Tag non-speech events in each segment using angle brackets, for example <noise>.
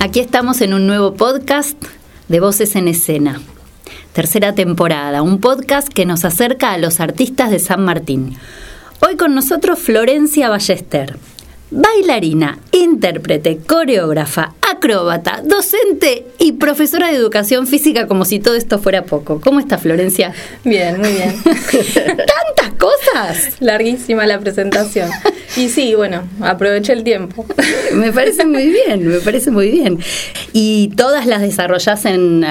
aquí estamos en un nuevo podcast de Voces en Escena. Tercera temporada, un podcast que nos acerca a los artistas de San Martín. Hoy con nosotros Florencia Ballester, bailarina, intérprete, coreógrafa, acróbata, docente y profesora de educación física, como si todo esto fuera poco. ¿Cómo está Florencia? Bien, muy bien. <laughs> ¡Tantas cosas! Larguísima la presentación. Y sí, bueno, aproveché el tiempo. Me parece muy bien, me parece muy bien. ¿Y todas las desarrollas en,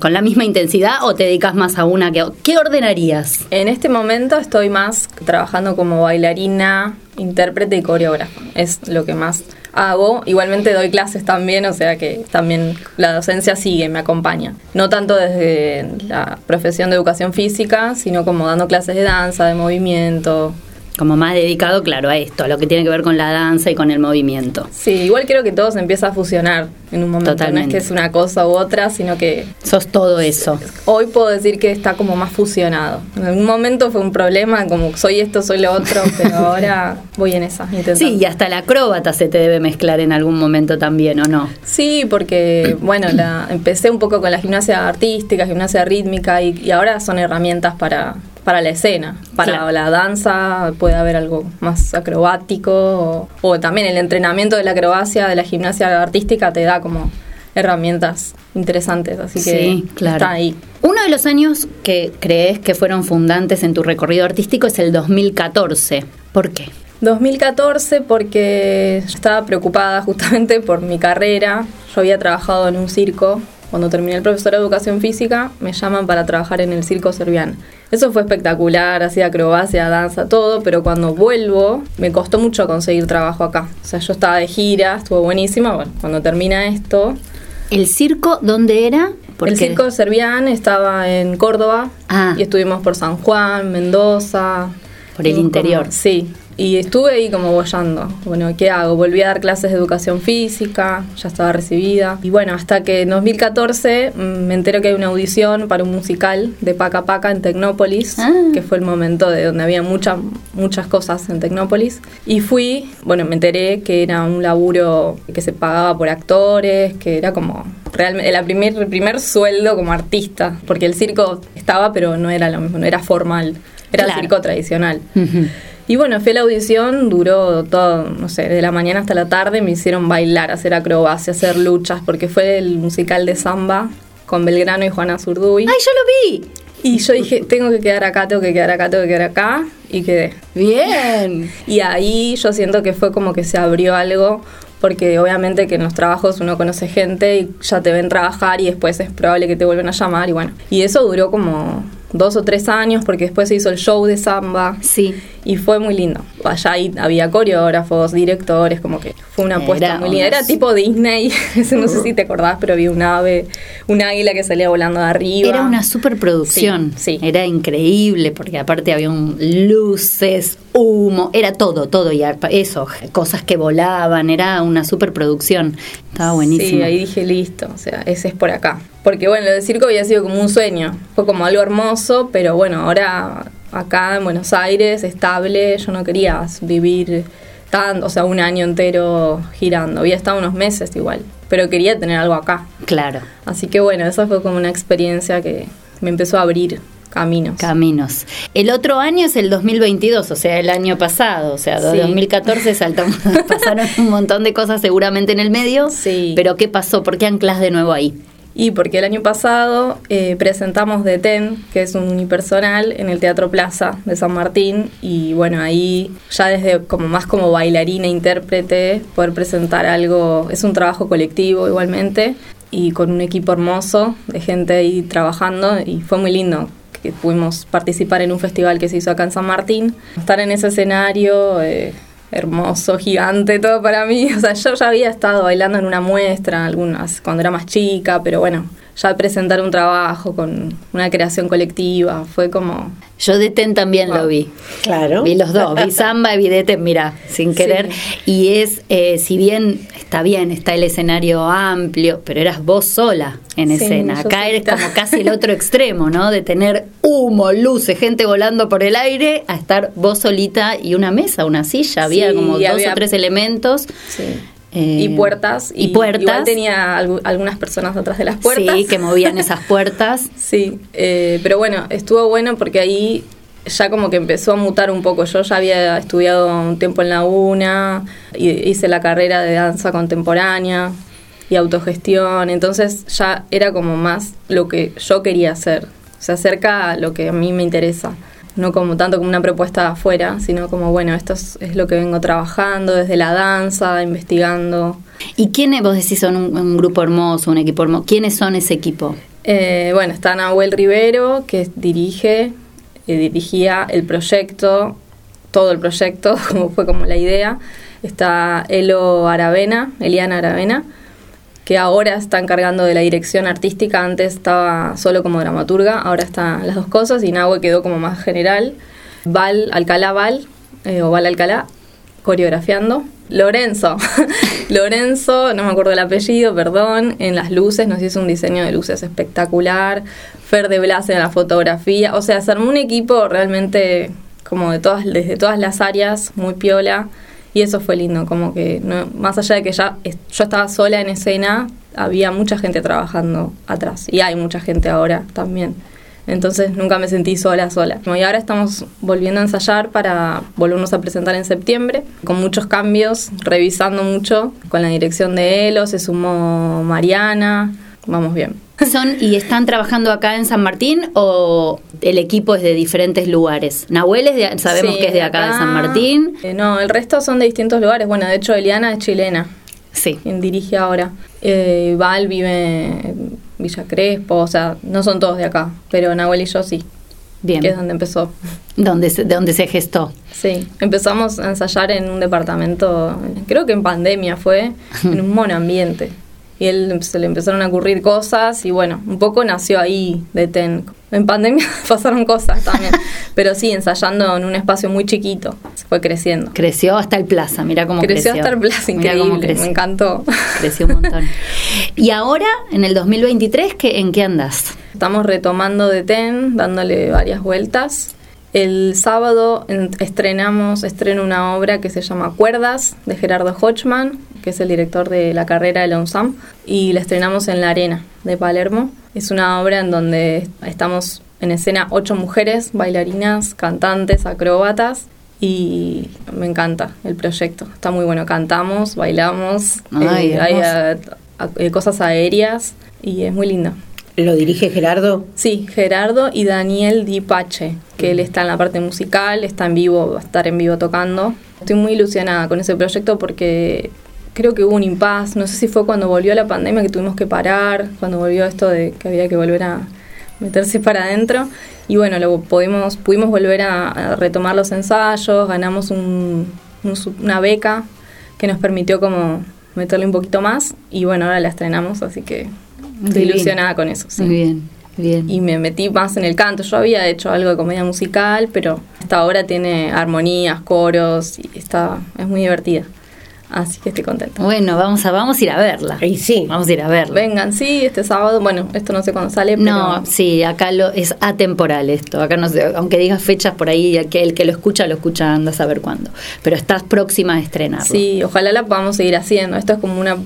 con la misma intensidad o te dedicas más a una que ¿Qué ordenarías? En este momento estoy más trabajando como bailarina, intérprete y coreógrafa. Es lo que más hago. Igualmente doy clases también, o sea que también la docencia sigue, me acompaña. No tanto desde la profesión de educación física, sino como dando clases de danza, de movimiento, como más dedicado, claro, a esto, a lo que tiene que ver con la danza y con el movimiento. Sí, igual creo que todo se empieza a fusionar en un momento. Totalmente. No es que es una cosa u otra, sino que... Sos todo eso. Hoy puedo decir que está como más fusionado. En algún momento fue un problema, como soy esto, soy lo otro, <laughs> pero ahora voy en esa. Sí, y hasta la acróbata se te debe mezclar en algún momento también, ¿o no? Sí, porque, bueno, la, empecé un poco con la gimnasia artística, gimnasia rítmica, y ahora son herramientas para para la escena. Para la danza puede haber algo más acrobático o, también el entrenamiento de la acrobacia, de la gimnasia artística te da como herramientas interesantes, así que claro. está ahí. Uno de los años que crees que fueron fundantes en tu recorrido artístico es el 2014. ¿Por qué? 2014 porque estaba preocupada justamente por mi carrera. Yo había trabajado en un circo cuando terminé el profesor de educación física, me llaman para trabajar en el circo serbiano. Eso fue espectacular, hacía acrobacia, danza, todo, pero cuando vuelvo me costó mucho conseguir trabajo acá. O sea, yo estaba de gira, estuvo buenísima. Bueno, cuando termina esto. ¿El circo dónde era? El circo serbiano estaba en Córdoba ah. y estuvimos por San Juan, Mendoza. Por el interior. sí, y estuve ahí como bollando. Bueno, ¿qué hago? Volví a dar clases de educación física, ya estaba recibida. Y bueno, hasta que en 2014 mm, me entero que hay una audición para un musical de Paca Paca en Tecnópolis, ah. que fue el momento de donde había muchas muchas cosas en Tecnópolis. Y fui, bueno, me enteré que era un laburo que se pagaba por actores, que era como realmente el primer, primer sueldo como artista, porque el circo estaba, pero no era lo mismo, no era formal, era el circo tradicional. Y bueno, fui a la audición, duró todo, no sé, de la mañana hasta la tarde, me hicieron bailar, hacer acrobacia, hacer luchas, porque fue el musical de samba con Belgrano y Juana Zurduy. ¡Ay, yo lo vi! Y yo dije, tengo que quedar acá, tengo que quedar acá, tengo que quedar acá, y quedé. Bien. <laughs> Y ahí yo siento que fue como que se abrió algo, porque obviamente que en los trabajos uno conoce gente y ya te ven trabajar y después es probable que te vuelvan a llamar y bueno. Y eso duró como dos o tres años porque después se hizo el show de samba. Sí. Y fue muy lindo. Allá había coreógrafos, directores, como que fue una apuesta muy linda. Era tipo Disney, <laughs> no sé si te acordás, pero había un ave, un águila que salía volando de arriba. Era una superproducción. Sí, Era increíble porque aparte había un, luces, humo, era todo, todo. Y eso, cosas que volaban, era una superproducción. Estaba buenísimo. Sí, ahí dije listo, o sea, ese es por acá. Porque bueno, lo del circo había sido como un sueño, fue como algo hermoso, pero bueno, ahora acá en Buenos Aires, estable, yo no quería vivir tan, o sea, un año entero girando, había estado unos meses igual, pero quería tener algo acá. Claro. Así que bueno, esa fue como una experiencia que me empezó a abrir caminos. Caminos. El otro año es el 2022, o sea, el año pasado, o sea, 2014 <laughs> saltamos, pasaron un montón de cosas seguramente en el medio. Sí. Pero ¿qué pasó? ¿Por qué anclas de nuevo ahí? Y porque el año pasado eh, presentamos Ten, que es un unipersonal, en el Teatro Plaza de San Martín. Y bueno, ahí ya desde como más como bailarina, intérprete, poder presentar algo, es un trabajo colectivo igualmente, y con un equipo hermoso de gente ahí trabajando, y fue muy lindo que pudimos participar en un festival que se hizo acá en San Martín. Estar en ese escenario... Eh, hermoso, gigante, todo para mí. <laughs> O sea, yo ya había estado bailando en una muestra algunas cuando era más chica, pero bueno, ya presentar un trabajo con una creación colectiva fue como yo de TEN también lo vi. Claro. Vi los dos, vi <laughs> Samba y vi de TEN, mira, sin querer. Y es, eh, si bien está bien, está el escenario amplio, pero eras vos sola en escena. Acá eres como casi el otro <laughs> extremo, ¿no? De tener humo, luces, gente volando por el aire, a estar vos solita y una mesa, una silla. Había como dos o tres elementos. Sí y eh, puertas. Y, puertas. Igual tenía algunas personas atrás de las puertas. Sí, que movían esas <laughs> puertas. sí, eh, pero bueno, estuvo bueno porque ahí ya como que empezó a mutar un poco. Yo ya había estudiado un tiempo en la UNA, hice la carrera de danza contemporánea y autogestión, entonces ya era como más lo que yo quería hacer. Se acerca a lo que a mí me interesa no como tanto como una propuesta afuera, sino como, bueno, esto es, lo que vengo trabajando desde la danza, investigando. ¿Y quiénes, vos decís, son un, grupo hermoso, un equipo hermoso? ¿Quiénes son ese equipo? Eh, bueno, está Nahuel Rivero, que dirige, eh, dirigía el proyecto, todo el proyecto, <laughs> como fue como la idea. Está Elo Aravena, Eliana Aravena, ahora está encargando de la dirección artística, antes estaba solo como dramaturga, ahora están las dos cosas y Nahue quedó como más general. Val, Alcalá Val, eh, o Val Alcalá, coreografiando. Lorenzo, <laughs> Lorenzo, no me acuerdo el apellido, perdón, en las luces, nos hizo un diseño de luces espectacular. Fer de Blas en la fotografía, o sea, se armó un equipo realmente como de todas, desde todas las áreas, muy piola. Y eso fue lindo, como que más allá de que ya yo estaba sola en escena, había mucha gente trabajando atrás. Y hay mucha gente ahora también. Entonces nunca me sentí sola, sola. Y ahora estamos volviendo a ensayar para volvernos a presentar en septiembre, con muchos cambios, revisando mucho. Con la dirección de Elo, se sumó Mariana, vamos bien. ¿Son y están trabajando acá en San Martín o el equipo es de diferentes lugares? Nahuel es sabemos que es de acá, de San Martín. Eh, no, el resto son de distintos lugares. Bueno, de hecho Eliana es chilena. Sí. Quien dirige ahora. Eh, Val vive en Villa Crespo, o sea, no son todos de acá, pero Nahuel y yo sí. Bien. Que es donde empezó. ¿Dónde se, de donde se gestó. Sí, empezamos a ensayar en un departamento, creo que en pandemia fue, en un monoambiente y él se le empezaron a ocurrir cosas y bueno, un poco nació ahí de TEN. En pandemia <laughs> pasaron cosas también, <laughs> pero sí, ensayando en un espacio muy chiquito, se fue creciendo. Creció hasta el plaza, mira cómo creció. Creció hasta el plaza, increíble, me encantó. Creció un montón. y ahora, en el 2023, ¿qué, ¿en qué andas? Estamos retomando de TEN, dándole varias vueltas. El sábado estrenamos, estreno una obra que se llama Cuerdas de Gerardo Hochman, que es el director de la carrera de la UNSAM, y la estrenamos en La Arena de Palermo. Es una obra en donde estamos en escena ocho mujeres, bailarinas, cantantes, acróbatas, y me encanta el proyecto. Está muy bueno, cantamos, bailamos, eh, hay eh, cosas aéreas y es muy lindo. ¿Lo dirige Gerardo? Sí, Gerardo y Daniel Dipache, que él está en la parte musical, está en vivo, va a estar en vivo tocando. Estoy muy ilusionada con ese proyecto porque creo que hubo un impas, no sé si fue cuando volvió la pandemia que tuvimos que parar, cuando volvió esto de que había que volver a meterse para adentro. Y bueno, lo pudimos, pudimos volver a, retomar los ensayos, ganamos una beca que nos permitió como meterle un poquito más y bueno, ahora la estrenamos, así que Estoy ilusionada con eso, sí. Muy bien, bien. Y me metí más en el canto. Yo había hecho algo de comedia musical, pero esta obra tiene armonías, coros y está, es muy divertida. Así que estoy contenta. Bueno, vamos a, vamos a ir a verla. Y sí. Vamos a ir a verla. Vengan, sí, este sábado. Bueno, esto no sé cuándo sale, pero... No, sí, acá lo, es atemporal esto. Acá no sé, aunque digas fechas por ahí, el que, el que lo escucha, lo escucha, anda a saber cuándo. Pero estás próxima a estrenarlo. Sí, ojalá la podamos seguir haciendo. Esto es como una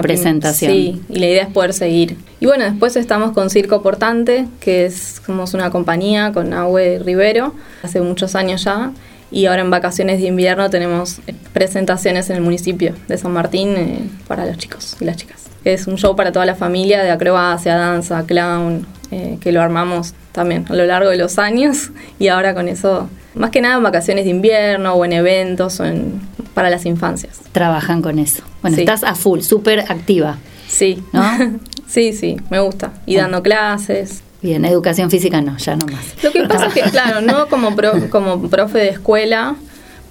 presentación. Sí, y la idea es poder seguir. Y bueno, después estamos con Circo Portante, que es somos una compañía con Nahue Rivero, hace muchos años ya. Y ahora en vacaciones de invierno tenemos presentaciones en el municipio de San Martín eh, para los chicos y las chicas. Es un show para toda la familia de acrobacia, danza, clown, eh, que lo armamos también a lo largo de los años y ahora con eso, más que nada en vacaciones de invierno o en eventos o en para las infancias. Trabajan con eso. Bueno, estás a full, súper activa. Sí. ¿No? <laughs> sí, sí, me gusta. Y dando clases. Bien, educación física no, ya no más. Lo que pasa es que, claro, no <laughs> como, como profe de escuela,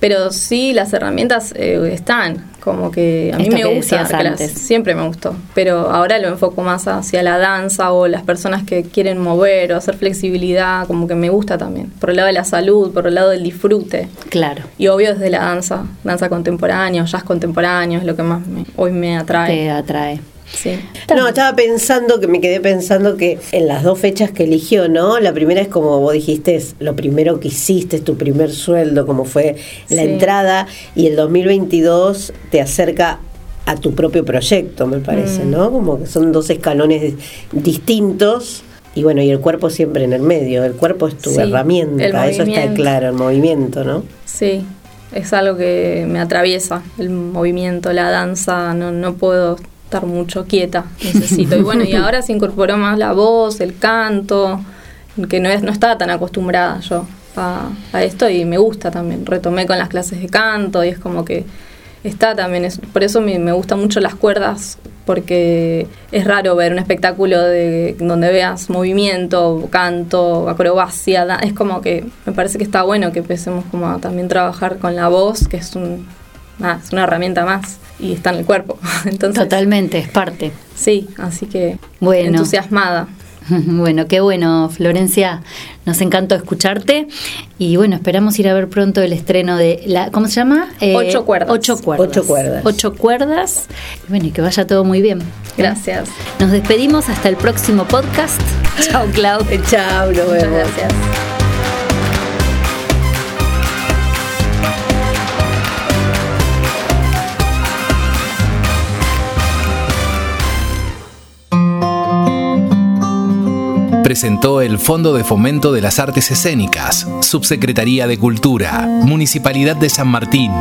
Pero sí, las herramientas eh, están, como que a mí Esto me gusta antes. siempre me gustó, pero ahora lo enfoco más hacia la danza o las personas que quieren mover o hacer flexibilidad, como que me gusta también, por el lado de la salud, por el lado del disfrute. Claro. Y obvio desde la danza, danza contemporánea, o jazz contemporáneo, es lo que más me- hoy me atrae. Te atrae. Sí. No, estaba pensando que me quedé pensando que en las dos fechas que eligió, ¿no? La primera es como vos dijiste, es lo primero que hiciste, es tu primer sueldo, como fue la Sí. entrada, y el 2022 te acerca a tu propio proyecto, me parece, Mm. ¿no? Como que son dos escalones distintos. Y bueno, y el cuerpo siempre en el medio. El cuerpo es tu Sí, herramienta, eso está claro, el movimiento, ¿no? Sí, es algo que me atraviesa, el movimiento, la danza, no, no puedo estar mucho quieta, necesito. Y bueno, y ahora se incorporó más la voz, el canto, que no, es, no estaba tan acostumbrada yo a, a esto y me gusta también. Retomé con las clases de canto y es como que está también, es, por eso me, me gustan mucho las cuerdas, porque es raro ver un espectáculo de donde veas movimiento, canto, acrobacia, es como que me parece que está bueno que empecemos como a también trabajar con la voz, que es un nada, es una herramienta más y está en el cuerpo. <laughs> Entonces, Totalmente, es parte. Sí, así que Bueno. entusiasmada. <laughs> Bueno, qué bueno, Florencia. Nos encantó escucharte. Y bueno, esperamos ir a ver pronto el estreno de la. ¿Cómo se llama? Eh, Ocho cuerdas. Ocho cuerdas. Ocho cuerdas. Ocho cuerdas. Y bueno, y que vaya todo muy bien. Gracias. Nos despedimos hasta el próximo podcast. <laughs> Chao, Clau. Chao, nos Muchas vemos. gracias. Presentó el Fondo de Fomento de las Artes Escénicas, Subsecretaría de Cultura, Municipalidad de San Martín.